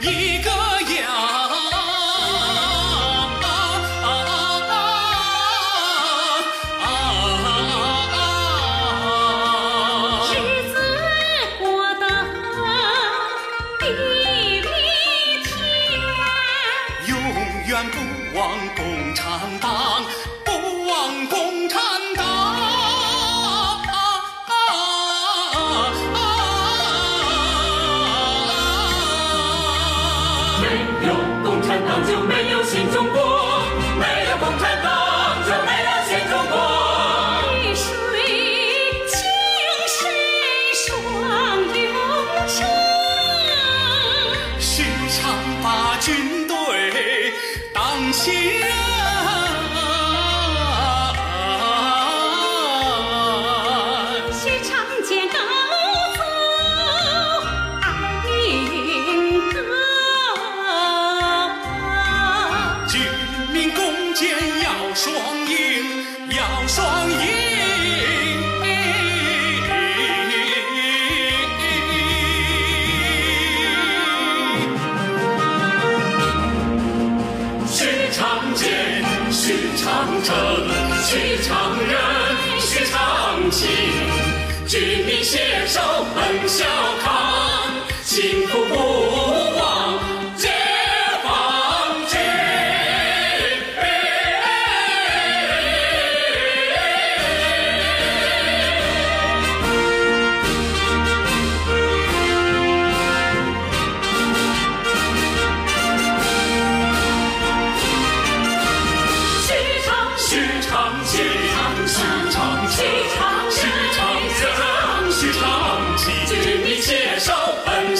一个羊。不忘共产党，不忘共。有共产党就没有新中国，没有共产党就没有新中国。碧水青山双流长，时常把军队当亲人。长剑，续长城，续长人，续长情。军民携手奔小康，幸福。长西长西长西长西长西长西长西，君携手奔。